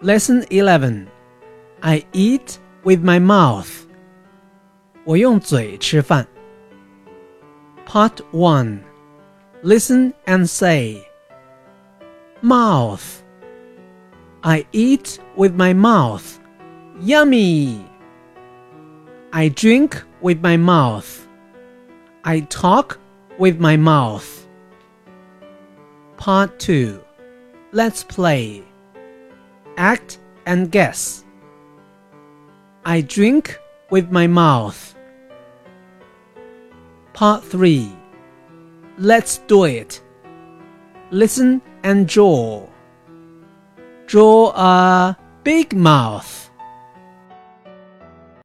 Lesson 11 I eat with my mouth. 我用嘴吃饭。Part 1 Listen and say Mouth. I eat with my mouth. Yummy. I drink with my mouth. I talk with my mouth. Part 2 Let's play. Act and guess. I drink with my mouth. Part 3 Let's do it. Listen and draw. Draw a big mouth.